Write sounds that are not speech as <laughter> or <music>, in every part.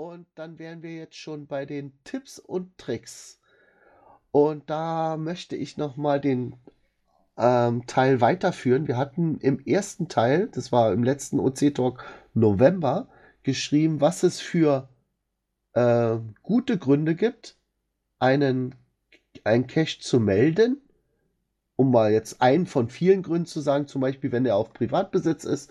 Und dann wären wir jetzt schon bei den Tipps und Tricks. Und da möchte ich nochmal den ähm, Teil weiterführen. Wir hatten im ersten Teil, das war im letzten OC-Talk November, geschrieben, was es für äh, gute Gründe gibt, einen, einen Cache zu melden. Um mal jetzt einen von vielen Gründen zu sagen, zum Beispiel, wenn er auf Privatbesitz ist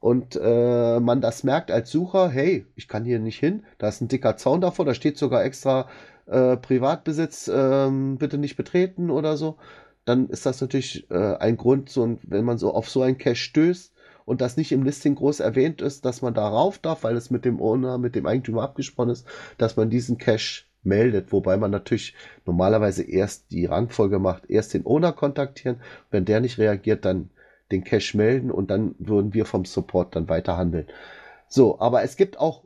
und äh, man das merkt als Sucher, hey, ich kann hier nicht hin, da ist ein dicker Zaun davor, da steht sogar extra äh, Privatbesitz, äh, bitte nicht betreten oder so, dann ist das natürlich äh, ein Grund, so, wenn man so auf so ein Cache stößt, und das nicht im Listing groß erwähnt ist, dass man darauf darf, weil es mit dem Owner, mit dem Eigentümer abgesprochen ist, dass man diesen Cache meldet, wobei man natürlich normalerweise erst die Rangfolge macht, erst den Owner kontaktieren, wenn der nicht reagiert, dann den Cache melden und dann würden wir vom Support dann weiter handeln. So, aber es gibt auch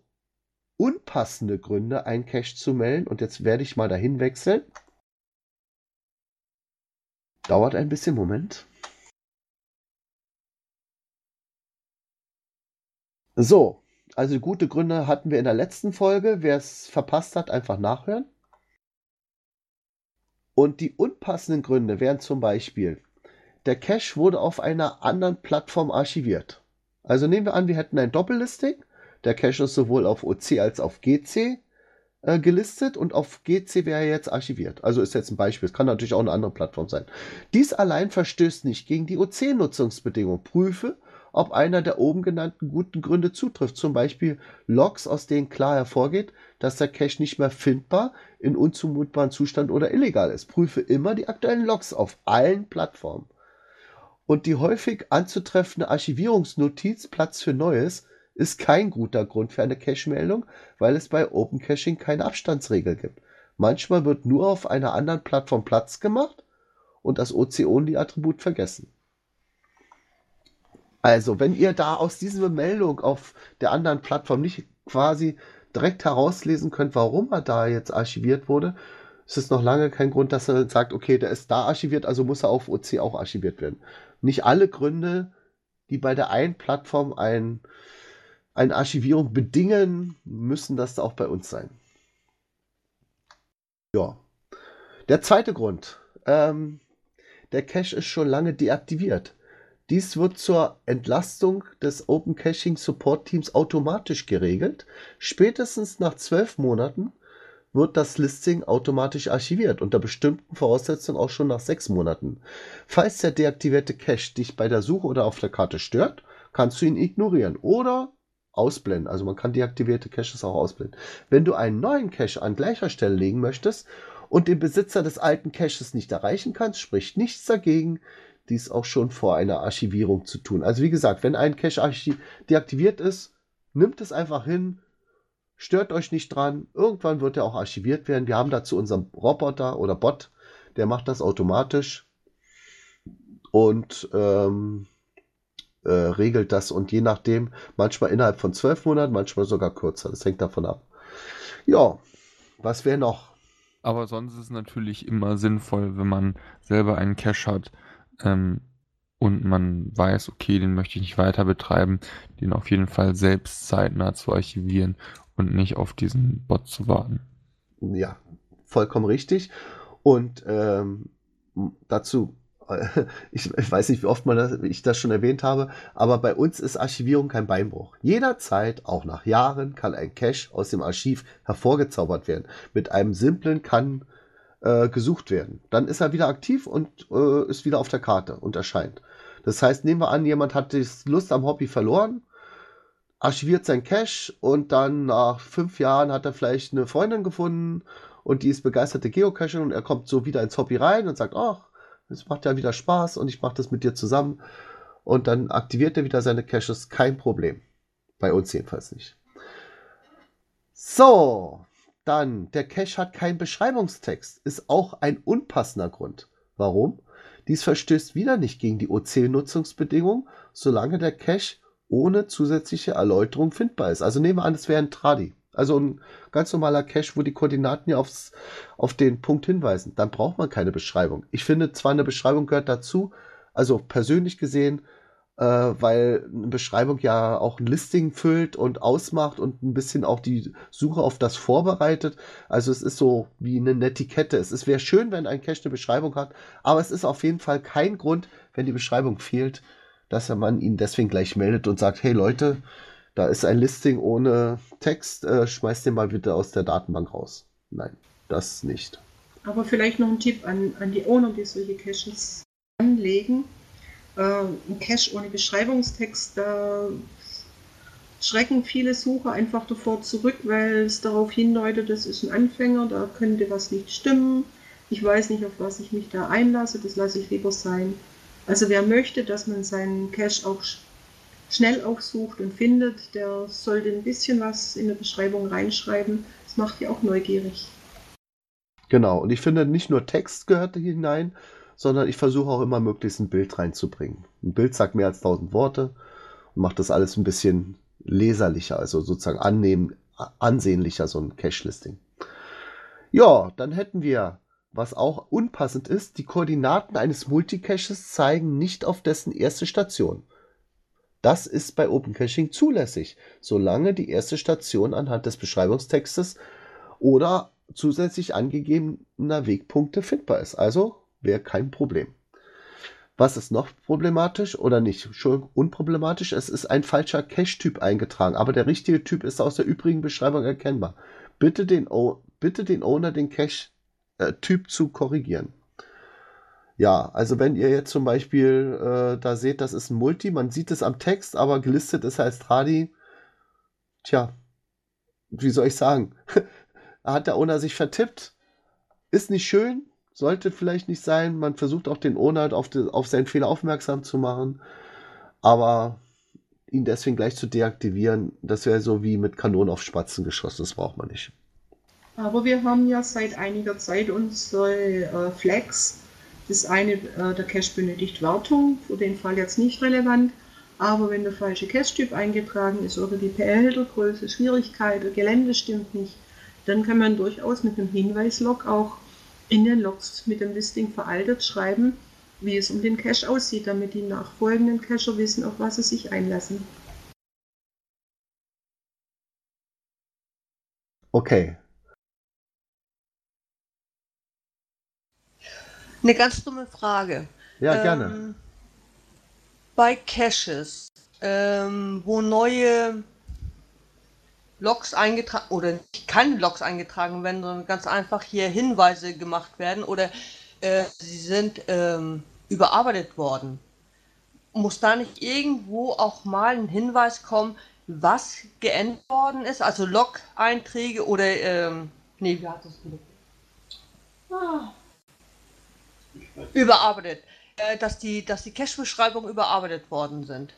unpassende Gründe, einen Cache zu melden und jetzt werde ich mal dahin wechseln. Dauert ein bisschen, Moment. So, also gute Gründe hatten wir in der letzten Folge. Wer es verpasst hat, einfach nachhören. Und die unpassenden Gründe wären zum Beispiel, der Cache wurde auf einer anderen Plattform archiviert. Also nehmen wir an, wir hätten ein Doppellisting. Der Cache ist sowohl auf OC als auch auf GC äh, gelistet und auf GC wäre er jetzt archiviert. Also ist jetzt ein Beispiel. Es kann natürlich auch eine andere Plattform sein. Dies allein verstößt nicht gegen die OC-Nutzungsbedingungen. Prüfe, ob einer der oben genannten guten Gründe zutrifft, zum Beispiel Logs, aus denen klar hervorgeht, dass der Cache nicht mehr findbar, in unzumutbaren Zustand oder illegal ist. Prüfe immer die aktuellen Logs auf allen Plattformen. Und die häufig anzutreffende Archivierungsnotiz Platz für Neues ist kein guter Grund für eine Cache-Meldung, weil es bei Open Caching keine Abstandsregel gibt. Manchmal wird nur auf einer anderen Plattform Platz gemacht und das OC-Only-Attribut vergessen. Also, wenn ihr da aus dieser Meldung auf der anderen Plattform nicht quasi direkt herauslesen könnt, warum er da jetzt archiviert wurde, ist es noch lange kein Grund, dass er sagt, okay, der ist da archiviert, also muss er auf OC auch archiviert werden. Nicht alle Gründe, die bei der einen Plattform ein, eine Archivierung bedingen, müssen das auch bei uns sein. Ja. Der zweite Grund. Ähm, der Cache ist schon lange deaktiviert. Dies wird zur Entlastung des Open Caching Support Teams automatisch geregelt. Spätestens nach zwölf Monaten wird das Listing automatisch archiviert, unter bestimmten Voraussetzungen auch schon nach sechs Monaten. Falls der deaktivierte Cache dich bei der Suche oder auf der Karte stört, kannst du ihn ignorieren oder ausblenden. Also man kann deaktivierte Caches auch ausblenden. Wenn du einen neuen Cache an gleicher Stelle legen möchtest und den Besitzer des alten Caches nicht erreichen kannst, spricht nichts dagegen, dies auch schon vor einer Archivierung zu tun. Also wie gesagt, wenn ein Cache deaktiviert ist, nimmt es einfach hin, stört euch nicht dran. Irgendwann wird er auch archiviert werden. Wir haben dazu unseren Roboter oder Bot, der macht das automatisch und ähm, äh, regelt das und je nachdem, manchmal innerhalb von zwölf Monaten, manchmal sogar kürzer. Das hängt davon ab. Ja, was wäre noch? Aber sonst ist es natürlich immer sinnvoll, wenn man selber einen Cache hat, ähm, und man weiß, okay, den möchte ich nicht weiter betreiben, den auf jeden Fall selbst zeitnah zu archivieren und nicht auf diesen Bot zu warten. Ja, vollkommen richtig. Und ähm, dazu, <laughs> ich, ich, weiß nicht, wie oft man das, ich das schon erwähnt habe, aber bei uns ist Archivierung kein Beinbruch. Jederzeit, auch nach Jahren, kann ein Cache aus dem Archiv hervorgezaubert werden. Mit einem simplen kann äh, gesucht werden. Dann ist er wieder aktiv und äh, ist wieder auf der Karte und erscheint. Das heißt, nehmen wir an, jemand hat die Lust am Hobby verloren, archiviert sein Cache und dann nach fünf Jahren hat er vielleicht eine Freundin gefunden und die ist begeisterte Geocaching und er kommt so wieder ins Hobby rein und sagt, ach, es macht ja wieder Spaß und ich mache das mit dir zusammen. Und dann aktiviert er wieder seine Caches, kein Problem. Bei uns jedenfalls nicht. So, dann, der Cache hat keinen Beschreibungstext. Ist auch ein unpassender Grund. Warum? Dies verstößt wieder nicht gegen die OC-Nutzungsbedingungen, solange der Cache ohne zusätzliche Erläuterung findbar ist. Also nehmen wir an, es wäre ein Tradi. Also ein ganz normaler Cache, wo die Koordinaten ja aufs, auf den Punkt hinweisen. Dann braucht man keine Beschreibung. Ich finde zwar eine Beschreibung gehört dazu, also persönlich gesehen, äh, weil eine Beschreibung ja auch ein Listing füllt und ausmacht und ein bisschen auch die Suche auf das vorbereitet. Also es ist so wie eine Netiquette. Es wäre schön, wenn ein Cache eine Beschreibung hat, aber es ist auf jeden Fall kein Grund, wenn die Beschreibung fehlt, dass man ihn deswegen gleich meldet und sagt, hey Leute, da ist ein Listing ohne Text, äh, schmeißt den mal bitte aus der Datenbank raus. Nein, das nicht. Aber vielleicht noch ein Tipp an, an die Owner, die solche Caches anlegen äh, ein Cache ohne Beschreibungstext, da schrecken viele Sucher einfach davor zurück, weil es darauf hindeutet, das ist ein Anfänger, da könnte was nicht stimmen. Ich weiß nicht, auf was ich mich da einlasse, das lasse ich lieber sein. Also wer möchte, dass man seinen Cache auch schnell aufsucht und findet, der sollte ein bisschen was in der Beschreibung reinschreiben. Das macht ja auch neugierig. Genau, und ich finde, nicht nur Text gehört hinein, sondern ich versuche auch immer möglichst ein Bild reinzubringen. Ein Bild sagt mehr als tausend Worte und macht das alles ein bisschen leserlicher, also sozusagen annehmen, ansehnlicher, so ein Cache-Listing. Ja, dann hätten wir, was auch unpassend ist, die Koordinaten eines Multicaches zeigen nicht auf dessen erste Station. Das ist bei Open Caching zulässig, solange die erste Station anhand des Beschreibungstextes oder zusätzlich angegebener Wegpunkte findbar ist. Also wäre kein Problem. Was ist noch problematisch oder nicht? Schon unproblematisch. Es ist ein falscher Cache-Typ eingetragen, aber der richtige Typ ist aus der übrigen Beschreibung erkennbar. Bitte den, o bitte den Owner den Cache-Typ zu korrigieren. Ja, also wenn ihr jetzt zum Beispiel äh, da seht, das ist ein Multi, man sieht es am Text, aber gelistet ist als Tradi. Tja, wie soll ich sagen? <laughs> Hat der Owner sich vertippt? Ist nicht schön, sollte vielleicht nicht sein. Man versucht auch den Owner auf, auf seinen Fehler aufmerksam zu machen. Aber ihn deswegen gleich zu deaktivieren, das wäre so wie mit Kanonen auf Spatzen geschossen. Das braucht man nicht. Aber wir haben ja seit einiger Zeit unsere äh, Flags. Das eine, äh, der Cache benötigt Wartung, für den Fall jetzt nicht relevant. Aber wenn der falsche Cache-Typ eingetragen ist oder die Behältergröße, Schwierigkeit, Gelände stimmt nicht, dann kann man durchaus mit einem Hinweislog auch in den Logs mit dem Listing veraltet schreiben, wie es um den Cache aussieht, damit die nachfolgenden Cacher wissen, auf was sie sich einlassen. Okay. Eine ganz dumme Frage. Ja, ähm, gerne. Bei Caches, ähm, wo neue Logs eingetragen oder keine Logs eingetragen werden, sondern ganz einfach hier Hinweise gemacht werden oder äh, sie sind ähm, überarbeitet worden. Muss da nicht irgendwo auch mal ein Hinweis kommen, was geändert worden ist? Also Log-Einträge oder ähm, nee, wie hat das? Ah. Überarbeitet. Äh, dass die, dass die Cache-Beschreibungen überarbeitet worden sind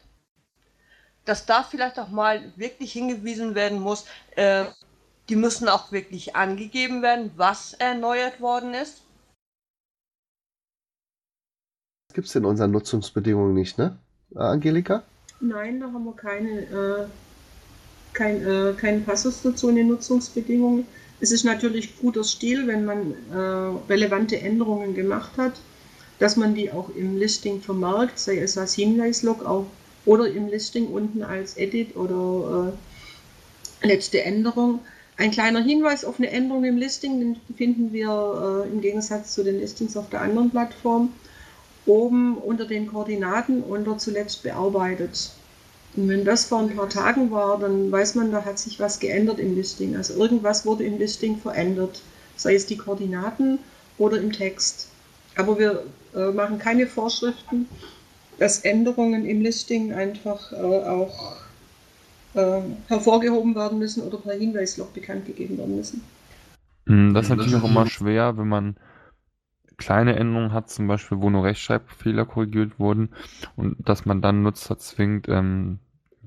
dass da vielleicht auch mal wirklich hingewiesen werden muss, äh, die müssen auch wirklich angegeben werden, was erneuert worden ist. Das gibt es in unseren Nutzungsbedingungen nicht, ne, Angelika? Nein, da haben wir keine, äh, kein, äh, keinen Passus dazu in den Nutzungsbedingungen. Es ist natürlich guter Stil, wenn man äh, relevante Änderungen gemacht hat, dass man die auch im Listing vermerkt, sei es als Hinweislog auch oder im Listing unten als Edit oder äh, letzte Änderung. Ein kleiner Hinweis auf eine Änderung im Listing, den finden wir äh, im Gegensatz zu den Listings auf der anderen Plattform oben unter den Koordinaten unter zuletzt bearbeitet. Und wenn das vor ein paar Tagen war, dann weiß man, da hat sich was geändert im Listing. Also irgendwas wurde im Listing verändert, sei es die Koordinaten oder im Text. Aber wir äh, machen keine Vorschriften, dass Änderungen im Listing einfach äh, auch äh, hervorgehoben werden müssen oder per Hinweislog bekannt gegeben werden müssen. Hm, das ist natürlich auch immer schwer, wenn man kleine Änderungen hat, zum Beispiel, wo nur Rechtschreibfehler korrigiert wurden und dass man dann Nutzer zwingt, ähm,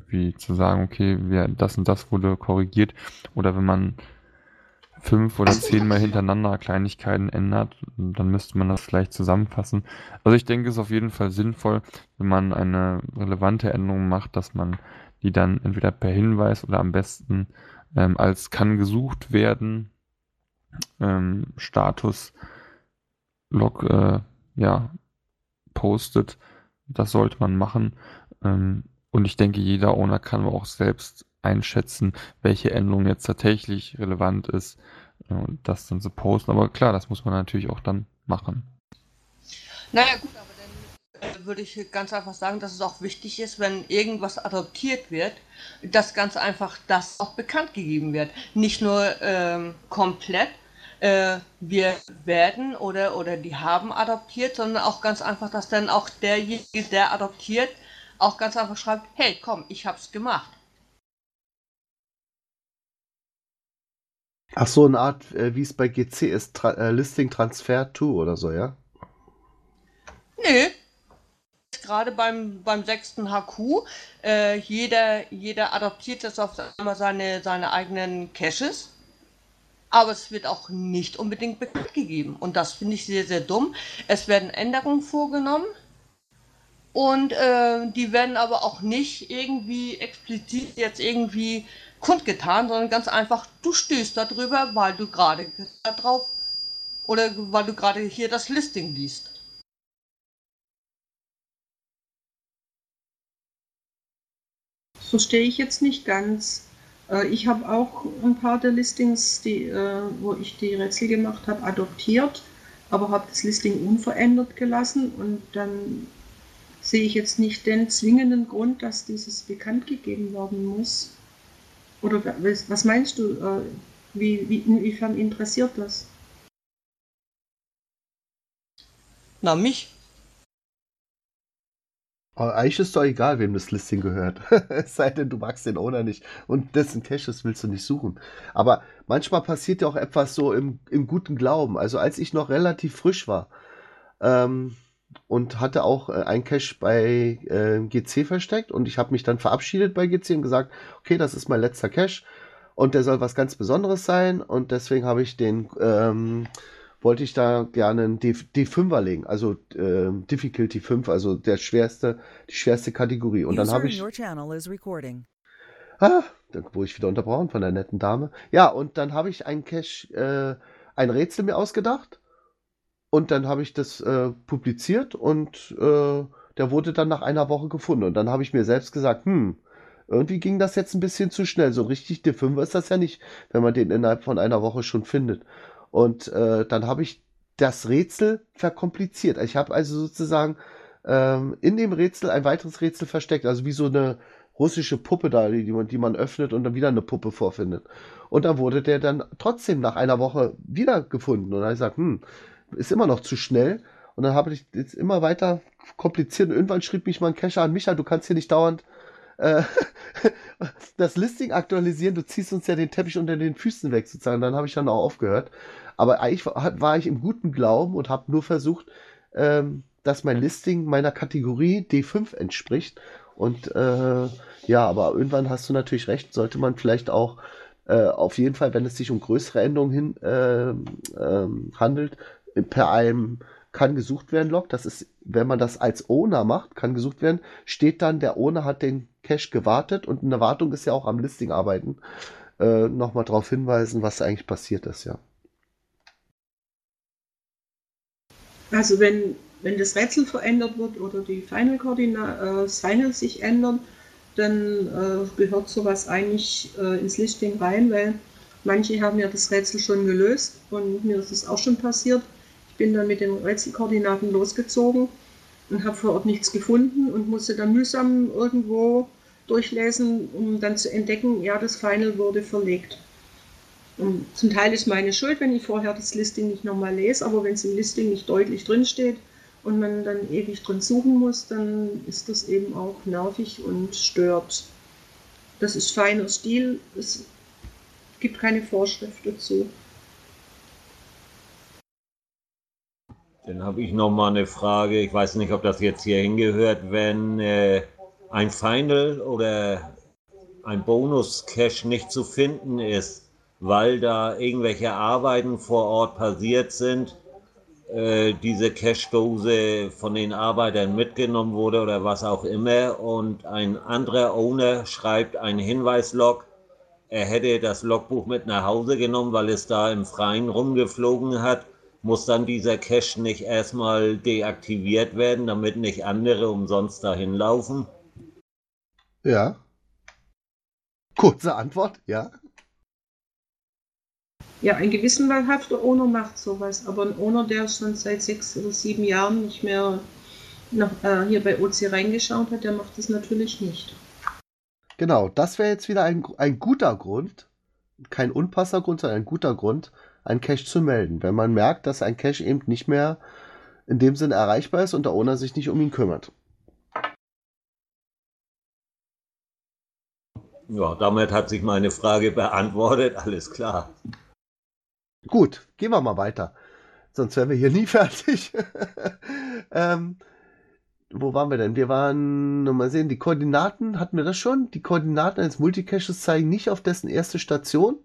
wie zu sagen, okay, wir, das und das wurde korrigiert oder wenn man fünf oder zehnmal hintereinander Kleinigkeiten ändert, dann müsste man das vielleicht zusammenfassen. Also ich denke, es ist auf jeden Fall sinnvoll, wenn man eine relevante Änderung macht, dass man die dann entweder per Hinweis oder am besten ähm, als kann gesucht werden ähm, Status Log äh, ja postet. Das sollte man machen. Ähm, und ich denke, jeder Owner kann auch selbst einschätzen, welche Änderung jetzt tatsächlich relevant ist äh, und das dann so posten. Aber klar, das muss man natürlich auch dann machen. Naja, gut, aber dann äh, würde ich ganz einfach sagen, dass es auch wichtig ist, wenn irgendwas adoptiert wird, dass ganz einfach das auch bekannt gegeben wird. Nicht nur ähm, komplett, äh, wir werden oder, oder die haben adoptiert, sondern auch ganz einfach, dass dann auch derjenige, der adoptiert, auch ganz einfach schreibt, hey, komm, ich hab's gemacht. Ach so, eine Art, äh, wie es bei GC ist, Tra äh, Listing Transfer to oder so, ja? Nö. Gerade beim, beim sechsten HQ, äh, jeder, jeder adoptiert jetzt auf einmal seine, seine eigenen Caches, aber es wird auch nicht unbedingt bekannt gegeben. Und das finde ich sehr, sehr dumm. Es werden Änderungen vorgenommen und äh, die werden aber auch nicht irgendwie explizit jetzt irgendwie kundgetan, sondern ganz einfach, du stößt darüber, weil du gerade drauf oder weil du gerade hier das Listing liest. Verstehe ich jetzt nicht ganz. Äh, ich habe auch ein paar der Listings, die, äh, wo ich die Rätsel gemacht habe, adoptiert, aber habe das Listing unverändert gelassen und dann sehe ich jetzt nicht den zwingenden Grund, dass dieses bekannt gegeben werden muss. Oder was meinst du? Äh, wie, wie, inwiefern interessiert das? Na, mich. Aber eigentlich ist doch egal, wem das Listing gehört. <laughs> es sei denn, du magst den Owner nicht und dessen Caches willst du nicht suchen. Aber manchmal passiert ja auch etwas so im, im guten Glauben. Also als ich noch relativ frisch war ähm, und hatte auch äh, ein Cache bei äh, GC versteckt und ich habe mich dann verabschiedet bei GC und gesagt, okay, das ist mein letzter Cache und der soll was ganz Besonderes sein und deswegen habe ich den ähm, wollte ich da gerne einen D, D5er legen, also äh, Difficulty 5, also der schwerste, die schwerste Kategorie. Und dann habe ich. Ah, dann wurde ich wieder unterbrochen von der netten Dame. Ja, und dann habe ich ein Cache, äh, ein Rätsel mir ausgedacht. Und dann habe ich das äh, publiziert und äh, der wurde dann nach einer Woche gefunden. Und dann habe ich mir selbst gesagt, hm, irgendwie ging das jetzt ein bisschen zu schnell. So richtig D5 ist das ja nicht, wenn man den innerhalb von einer Woche schon findet. Und äh, dann habe ich das Rätsel verkompliziert. Ich habe also sozusagen ähm, in dem Rätsel ein weiteres Rätsel versteckt, also wie so eine russische Puppe da, die man, die man öffnet und dann wieder eine Puppe vorfindet. Und dann wurde der dann trotzdem nach einer Woche wieder gefunden. Und dann habe ich gesagt, hm, ist immer noch zu schnell. Und dann habe ich jetzt immer weiter kompliziert. Und irgendwann schrieb mich mein Cacher an, Micha, du kannst hier nicht dauernd äh, <laughs> das Listing aktualisieren, du ziehst uns ja den Teppich unter den Füßen weg, sozusagen. Dann habe ich dann auch aufgehört. Aber eigentlich war, ich im guten Glauben und habe nur versucht, ähm, dass mein Listing meiner Kategorie D5 entspricht. Und äh, ja, aber irgendwann hast du natürlich recht, sollte man vielleicht auch äh, auf jeden Fall, wenn es sich um größere Änderungen hin, äh, handelt, per einem kann gesucht werden Log. Das ist, wenn man das als Owner macht, kann gesucht werden, steht dann, der Owner hat den Cache gewartet und eine Wartung ist ja auch am Listing arbeiten. Äh, Nochmal darauf hinweisen, was eigentlich passiert ist, ja. Also wenn, wenn das Rätsel verändert wird oder die Final-Koordinate, äh, das Final sich ändert, dann äh, gehört sowas eigentlich äh, ins Listing rein, weil manche haben ja das Rätsel schon gelöst und mir ist es auch schon passiert bin dann mit den Rätselkoordinaten losgezogen und habe vor Ort nichts gefunden und musste dann mühsam irgendwo durchlesen, um dann zu entdecken, ja, das Final wurde verlegt. Und zum Teil ist meine Schuld, wenn ich vorher das Listing nicht nochmal lese, aber wenn es im Listing nicht deutlich drin steht und man dann ewig drin suchen muss, dann ist das eben auch nervig und stört. Das ist feiner Stil, es gibt keine Vorschrift dazu. Dann habe ich noch mal eine Frage. Ich weiß nicht, ob das jetzt hier hingehört, wenn äh, ein Final oder ein Bonus-Cache nicht zu finden ist, weil da irgendwelche Arbeiten vor Ort passiert sind, äh, diese Cache-Dose von den Arbeitern mitgenommen wurde oder was auch immer und ein anderer Owner schreibt einen Hinweislog, er hätte das Logbuch mit nach Hause genommen, weil es da im Freien rumgeflogen hat muss dann dieser Cache nicht erstmal deaktiviert werden, damit nicht andere umsonst dahin laufen? Ja. Kurze Antwort, ja. Ja, ein gewissenhafter Owner macht sowas, aber ein Owner, der schon seit sechs oder sieben Jahren nicht mehr nach, äh, hier bei OC reingeschaut hat, der macht das natürlich nicht. Genau, das wäre jetzt wieder ein, ein guter Grund, kein unpasser Grund, sondern ein guter Grund, ein Cache zu melden, wenn man merkt, dass ein Cache eben nicht mehr in dem Sinne erreichbar ist und der Owner sich nicht um ihn kümmert. Ja, damit hat sich meine Frage beantwortet. Alles klar. Gut, gehen wir mal weiter. Sonst wären wir hier nie <laughs> fertig. ähm, wo waren wir denn? Wir waren, mal sehen, die Koordinaten, hatten wir das schon? Die Koordinaten eines Multicaches zeigen nicht auf dessen erste Station.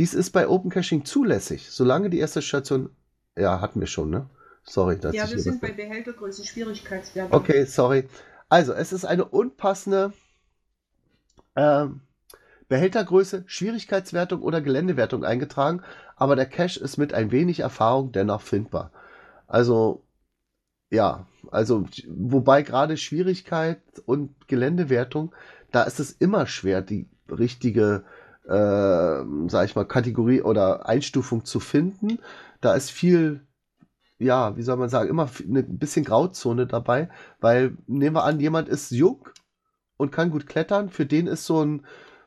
Dies ist bei Open Caching zulässig, solange die erste Station, ja, hatten wir schon, ne? Sorry. Dass ja, wir sind bei Behältergröße, Schwierigkeitswert. Okay, sorry. Also, es ist eine unpassende ähm, Behältergröße, Schwierigkeitswertung oder Geländewertung eingetragen, aber der Cache ist mit ein wenig Erfahrung dennoch findbar. Also, ja, also, wobei gerade Schwierigkeit und Geländewertung, da ist es immer schwer, die richtige, äh, sag ich mal, Kategorie oder Einstufung zu finden. Da ist viel, ja, wie soll man sagen, immer f- eine bisschen Grauzone dabei, weil nehmen wir an, jemand ist jung und kann gut klettern, für den ist so ein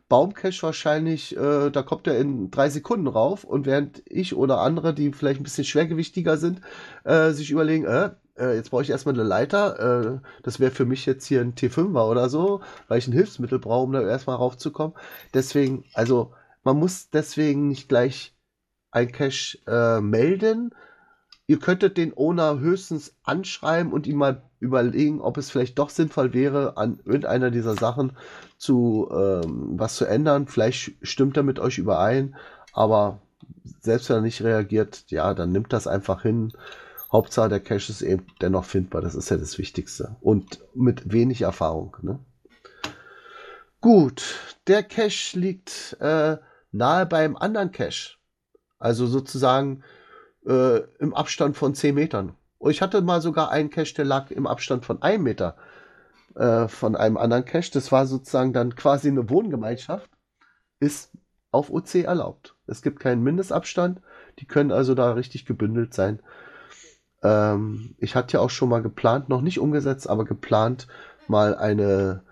Baumcache wahrscheinlich, äh, da kommt er in drei Sekunden rauf und während ich oder andere, die vielleicht ein bisschen schwergewichtiger sind, äh, sich überlegen, äh, äh, jetzt brauche ich erstmal eine Leiter, äh, das wäre für mich jetzt hier ein T5er oder so, weil ich ein Hilfsmittel brauche, um da erstmal raufzukommen. Deswegen, also man muss deswegen nicht gleich ein Cache äh, melden, ihr könntet den Owner höchstens anschreiben und ihm mal überlegen, ob es vielleicht doch sinnvoll wäre, an irgendeiner dieser Sachen zu ähm, was zu ändern. Vielleicht stimmt er mit euch überein, aber selbst wenn er nicht reagiert, ja, dann nimmt das einfach hin. Hauptsache der Cache ist eben dennoch findbar. Das ist ja das Wichtigste. Und mit wenig Erfahrung. Ne? Gut, der Cache liegt äh, nahe beim anderen Cache. Also sozusagen äh, im Abstand von 10 Metern. Und ich hatte mal sogar einen Cache, der lag im Abstand von einem Meter äh, von einem anderen Cache. Das war sozusagen dann quasi eine Wohngemeinschaft. Ist auf OC erlaubt. Es gibt keinen Mindestabstand. Die können also da richtig gebündelt sein. Ähm, ich hatte ja auch schon mal geplant, noch nicht umgesetzt, aber geplant, mal eine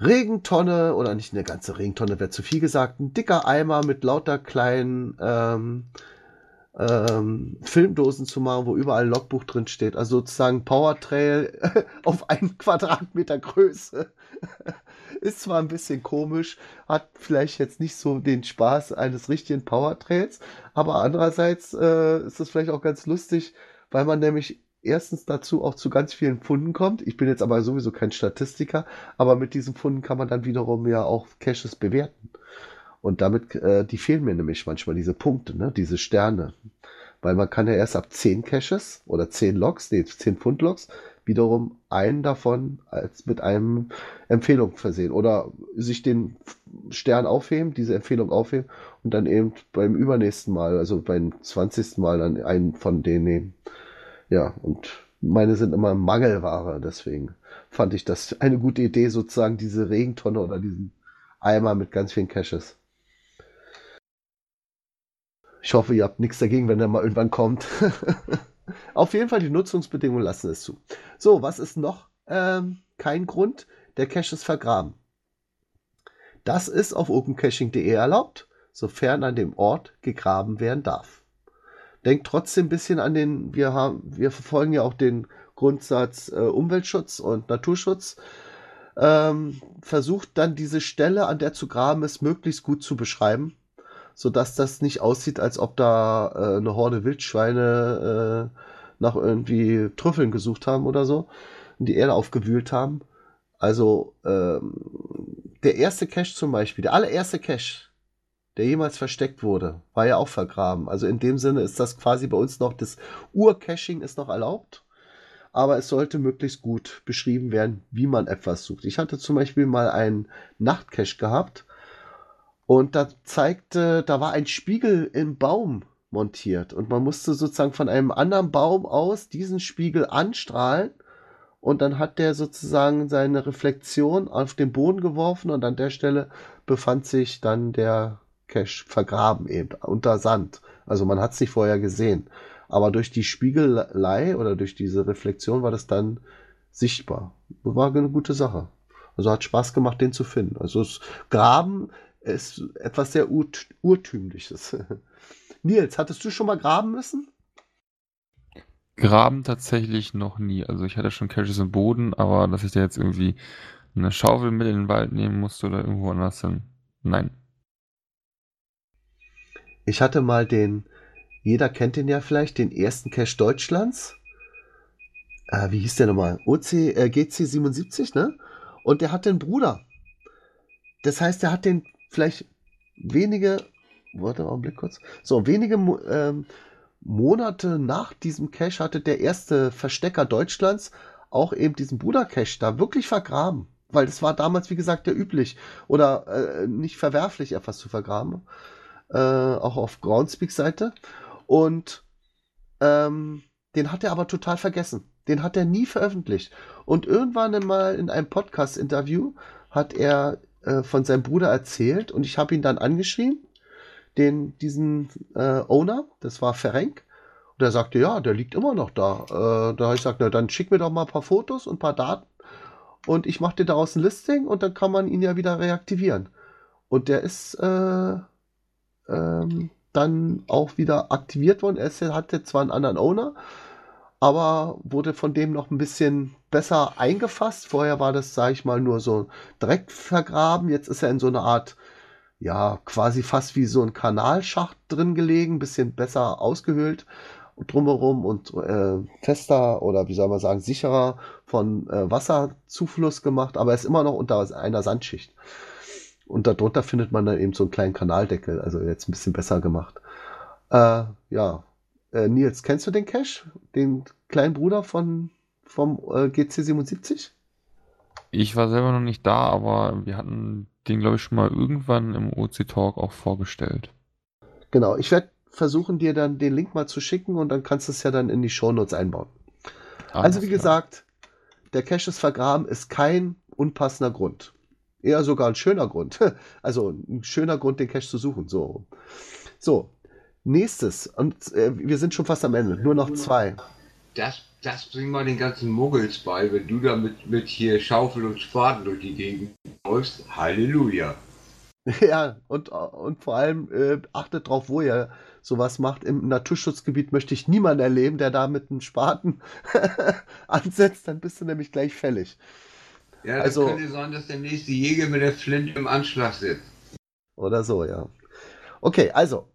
Regentonne oder nicht eine ganze Regentonne, wäre zu viel gesagt, ein dicker Eimer mit lauter kleinen ähm, ähm, Filmdosen zu machen, wo überall ein Logbuch drin steht. Also sozusagen Powertrail <laughs> auf einen Quadratmeter Größe. <laughs> Ist zwar ein bisschen komisch, hat vielleicht jetzt nicht so den Spaß eines richtigen Powertrails, aber andererseits äh, ist es vielleicht auch ganz lustig, weil man nämlich erstens dazu auch zu ganz vielen Funden kommt. Ich bin jetzt aber sowieso kein Statistiker, aber mit diesen Funden kann man dann wiederum ja auch Caches bewerten. Und damit, äh, die fehlen mir nämlich manchmal, diese Punkte, ne? diese Sterne. Weil man kann ja erst ab 10 Caches oder 10 Logs, nee, 10 Pfund Logs, wiederum einen davon als mit einem Empfehlung versehen oder sich den Stern aufheben, diese Empfehlung aufheben und dann eben beim übernächsten Mal, also beim 20. Mal dann einen von denen nehmen. Ja, und meine sind immer Mangelware, deswegen fand ich das eine gute Idee, sozusagen diese Regentonne oder diesen Eimer mit ganz vielen Caches. Ich hoffe, ihr habt nichts dagegen, wenn der mal irgendwann kommt. <laughs> Auf jeden Fall, die Nutzungsbedingungen lassen es zu. So, was ist noch ähm, kein Grund? Der Cache ist vergraben. Das ist auf opencaching.de erlaubt, sofern an dem Ort gegraben werden darf. Denkt trotzdem ein bisschen an den, wir haben, wir verfolgen ja auch den Grundsatz äh, Umweltschutz und Naturschutz. Ähm, versucht dann diese Stelle, an der zu graben ist, möglichst gut zu beschreiben, sodass das nicht aussieht, als ob da äh, eine Horde Wildschweine äh, nach irgendwie Trüffeln gesucht haben oder so und die Erde aufgewühlt haben. Also ähm, der erste Cache zum Beispiel, der allererste Cache, der jemals versteckt wurde, war ja auch vergraben. Also in dem Sinne ist das quasi bei uns noch, das Ur-Caching ist noch erlaubt, aber es sollte möglichst gut beschrieben werden, wie man etwas sucht. Ich hatte zum Beispiel mal einen Nachtcache gehabt und da zeigte, da war ein Spiegel im Baum montiert und man musste sozusagen von einem anderen Baum aus diesen Spiegel anstrahlen und dann hat der sozusagen seine Reflexion auf den Boden geworfen und an der Stelle befand sich dann der Cache vergraben eben unter Sand. Also man hat es nicht vorher gesehen. Aber durch die Spiegelei oder durch diese Reflexion war das dann sichtbar. War eine gute Sache. Also hat Spaß gemacht, den zu finden. Also das Graben ist etwas sehr Ur Urtümliches. <laughs> Nils, hattest du schon mal graben müssen? Graben tatsächlich noch nie. Also ich hatte schon Caches im Boden, aber dass ich da jetzt irgendwie eine Schaufel mit in den Wald nehmen musste oder irgendwo anders hin. Nein. Ich hatte mal den, jeder kennt den ja vielleicht, den ersten Cache Deutschlands. Äh, wie hieß der nochmal? OC, äh, GC77, ne? Und der hat den Bruder. Das heißt, er hat den vielleicht wenige, warte mal einen Blick kurz, so wenige ähm, Monate nach diesem Cache hatte der erste Verstecker Deutschlands auch eben diesen Bruder-Cache da wirklich vergraben. Weil das war damals, wie gesagt, ja üblich oder äh, nicht verwerflich, etwas zu vergraben. Äh, auch auf Groundspeak-Seite. Und ähm, den hat er aber total vergessen. Den hat er nie veröffentlicht. Und irgendwann mal in einem Podcast-Interview hat er äh, von seinem Bruder erzählt und ich habe ihn dann angeschrieben den, diesen äh, Owner, das war Ferenc. Und er sagte, ja, der liegt immer noch da. Äh, da habe ich gesagt, na, dann schick mir doch mal ein paar Fotos und ein paar Daten und ich mache dir daraus ein Listing und dann kann man ihn ja wieder reaktivieren. Und der ist äh, ähm, dann auch wieder aktiviert worden. Er hatte zwar einen anderen Owner, aber wurde von dem noch ein bisschen besser eingefasst. Vorher war das, sage ich mal, nur so direkt vergraben. Jetzt ist er in so einer Art ja, quasi fast wie so ein Kanalschacht drin gelegen, bisschen besser ausgehöhlt drumherum und äh, fester oder wie soll man sagen, sicherer von äh, Wasserzufluss gemacht, aber er ist immer noch unter einer Sandschicht. Und darunter findet man dann eben so einen kleinen Kanaldeckel, also jetzt ein bisschen besser gemacht. Äh, ja, äh, Nils, kennst du den Cache? Den kleinen Bruder von, vom äh, GC77? Ich war selber noch nicht da, aber wir hatten den, glaube ich, schon mal irgendwann im OC Talk auch vorgestellt. Genau, ich werde versuchen, dir dann den Link mal zu schicken und dann kannst du es ja dann in die Shownotes einbauen. Alles also, wie klar. gesagt, der Cache ist vergraben, ist kein unpassender Grund. Eher sogar ein schöner Grund. <laughs> Also ein schöner Grund, den Cache zu suchen. So. So. Nächstes. Und äh, wir sind schon fast am Ende. Nur noch zwei. Das, das bringt mal den ganzen Muggels bei, wenn du da mit, mit hier Schaufel und Spaten durch die Gegend läufst. Halleluja. <laughs> Ja, und, und vor allem äh, achtet drauf, wo ihr sowas macht. Im Naturschutzgebiet möchte ich niemanden erleben, der da mit einem Spaten <laughs> ansetzt, dann bist du nämlich gleich fällig. Ja, das also, könnte sein, dass der nächste Jäger mit der Flinte im Anschlag sitzt. Oder so, ja. Okay, also,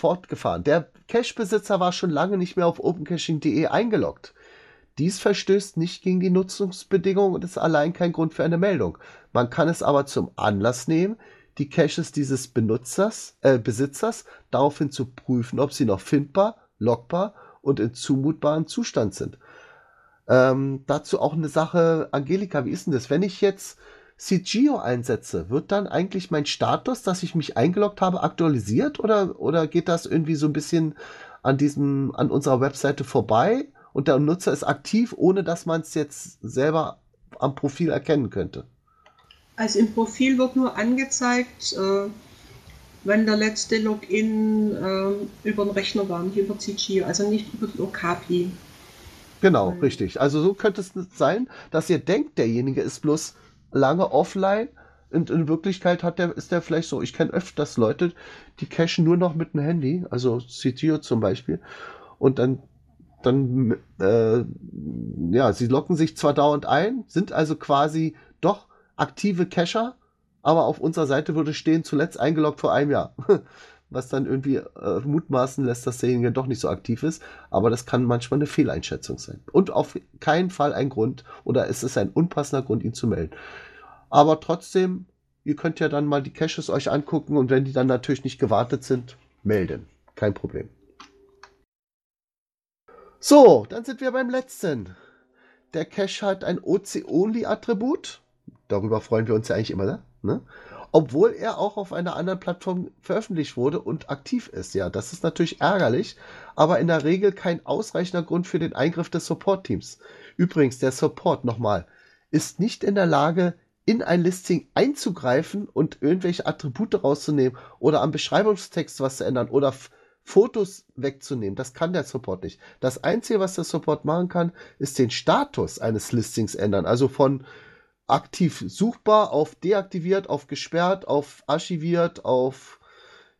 fortgefahren. Der Cache-Besitzer war schon lange nicht mehr auf opencaching.de eingeloggt. Dies verstößt nicht gegen die Nutzungsbedingungen und ist allein kein Grund für eine Meldung. Man kann es aber zum Anlass nehmen, die Caches dieses Benutzers, äh, Besitzers daraufhin zu prüfen, ob sie noch findbar, lockbar und in zumutbarem Zustand sind. Ähm, dazu auch eine Sache, Angelika, wie ist denn das? Wenn ich jetzt CGO einsetze, wird dann eigentlich mein Status, dass ich mich eingeloggt habe, aktualisiert oder, oder geht das irgendwie so ein bisschen an diesem, an unserer Webseite vorbei und der Nutzer ist aktiv, ohne dass man es jetzt selber am Profil erkennen könnte? Also im Profil wird nur angezeigt, äh, wann der letzte Login äh, über den Rechner war, nicht über CG, also nicht über die Okapi. Genau, richtig. Also so könnte es sein, dass ihr denkt, derjenige ist bloß lange offline und in Wirklichkeit hat der, ist der vielleicht so. Ich kenne öfters Leute, die cachen nur noch mit dem Handy, also CTO zum Beispiel, und dann dann, äh, ja, sie locken sich zwar dauernd ein, sind also quasi doch aktive Cacher, aber auf unserer Seite würde stehen, zuletzt eingeloggt vor einem Jahr. <laughs> Was dann irgendwie äh, mutmaßen lässt, dass derjenige doch nicht so aktiv ist. Aber das kann manchmal eine Fehleinschätzung sein. Und auf keinen Fall ein Grund oder es ist ein unpassender Grund, ihn zu melden. Aber trotzdem, ihr könnt ja dann mal die Caches euch angucken und wenn die dann natürlich nicht gewartet sind, melden. Kein Problem. So, dann sind wir beim letzten. Der Cache hat ein OC-Only-Attribut. Darüber freuen wir uns ja eigentlich immer, ne? Obwohl er auch auf einer anderen Plattform veröffentlicht wurde und aktiv ist. Ja, das ist natürlich ärgerlich, aber in der Regel kein ausreichender Grund für den Eingriff des Support-Teams. Übrigens, der Support nochmal ist nicht in der Lage, in ein Listing einzugreifen und irgendwelche Attribute rauszunehmen oder am Beschreibungstext was zu ändern oder Fotos wegzunehmen. Das kann der Support nicht. Das Einzige, was der Support machen kann, ist den Status eines Listings ändern. Also von aktiv suchbar auf deaktiviert, auf gesperrt, auf archiviert, auf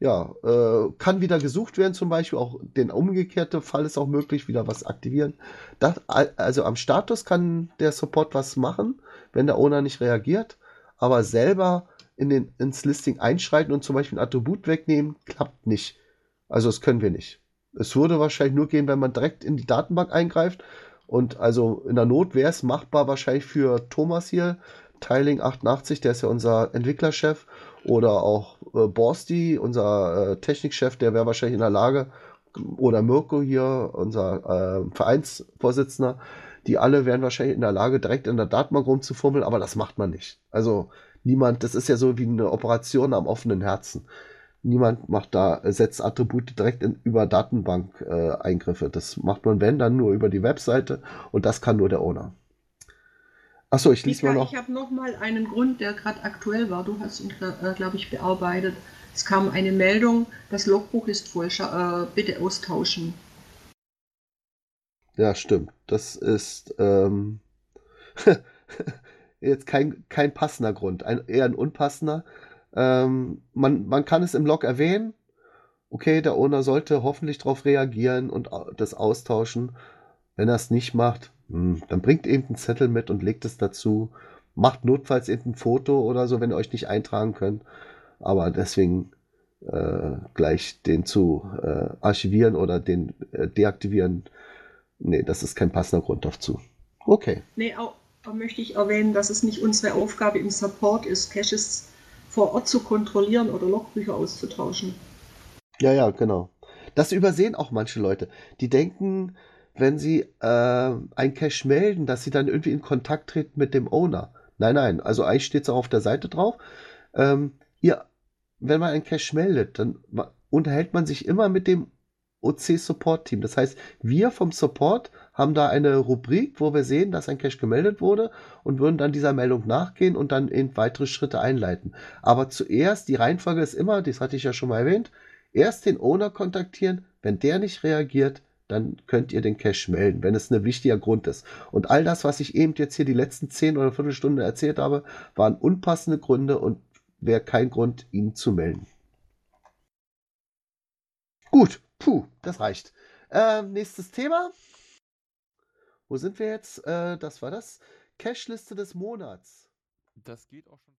ja, äh, kann wieder gesucht werden zum Beispiel. Auch den umgekehrte Fall ist auch möglich, wieder was aktivieren. Das, also am Status kann der Support was machen, wenn der Owner nicht reagiert, aber selber in den, ins Listing einschreiten und zum Beispiel ein Attribut wegnehmen, klappt nicht. Also das können wir nicht. Es würde wahrscheinlich nur gehen, wenn man direkt in die Datenbank eingreift. Und also in der Not wäre es machbar wahrscheinlich für Thomas hier, Tiling 88, der ist ja unser Entwicklerchef, oder auch äh, Borsti, unser äh, Technikchef, der wäre wahrscheinlich in der Lage, oder Mirko hier, unser äh, Vereinsvorsitzender, die alle wären wahrscheinlich in der Lage, direkt in der Datenbank rumzufummeln, aber das macht man nicht. Also niemand, das ist ja so wie eine Operation am offenen Herzen. Niemand macht da, setzt Attribute direkt in, über Datenbank-Eingriffe. Äh, das macht man, wenn, dann nur über die Webseite und das kann nur der Owner. Achso, ich lese mal noch. Ich habe noch mal einen Grund, der gerade aktuell war. Du hast ihn, äh, glaube ich, bearbeitet. Es kam eine Meldung, das Logbuch ist voll. Äh, bitte austauschen. Ja, stimmt. Das ist ähm, <laughs> jetzt kein, kein passender Grund, ein, eher ein unpassender. Ähm, man, man kann es im Log erwähnen. Okay, der Owner sollte hoffentlich darauf reagieren und das austauschen. Wenn er es nicht macht, hm, dann bringt eben einen Zettel mit und legt es dazu. Macht notfalls eben ein Foto oder so, wenn ihr euch nicht eintragen könnt. Aber deswegen äh, gleich den zu äh, archivieren oder den äh, deaktivieren, nee, das ist kein passender Grund dazu. Okay. Nee, auch, auch möchte ich erwähnen, dass es nicht unsere Aufgabe im Support ist, Caches vor Ort zu kontrollieren oder Logbücher auszutauschen. Ja, ja, genau. Das übersehen auch manche Leute. Die denken, wenn sie äh, ein Cache melden, dass sie dann irgendwie in Kontakt treten mit dem Owner. Nein, nein. Also eigentlich steht es auch auf der Seite drauf. Ähm, ihr, wenn man ein Cache meldet, dann unterhält man sich immer mit dem OC-Support-Team. Das heißt, wir vom Support haben da eine Rubrik, wo wir sehen, dass ein Cache gemeldet wurde und würden dann dieser Meldung nachgehen und dann in weitere Schritte einleiten. Aber zuerst, die Reihenfolge ist immer, das hatte ich ja schon mal erwähnt, erst den Owner kontaktieren, wenn der nicht reagiert, dann könnt ihr den Cache melden, wenn es ein wichtiger Grund ist. Und all das, was ich eben jetzt hier die letzten 10 oder Viertelstunde erzählt habe, waren unpassende Gründe und wäre kein Grund, ihn zu melden. Gut, puh, das reicht. Ähm, nächstes Thema. Wo sind wir jetzt? Äh, das war das. Cache-Liste des Monats. Das geht auch schon.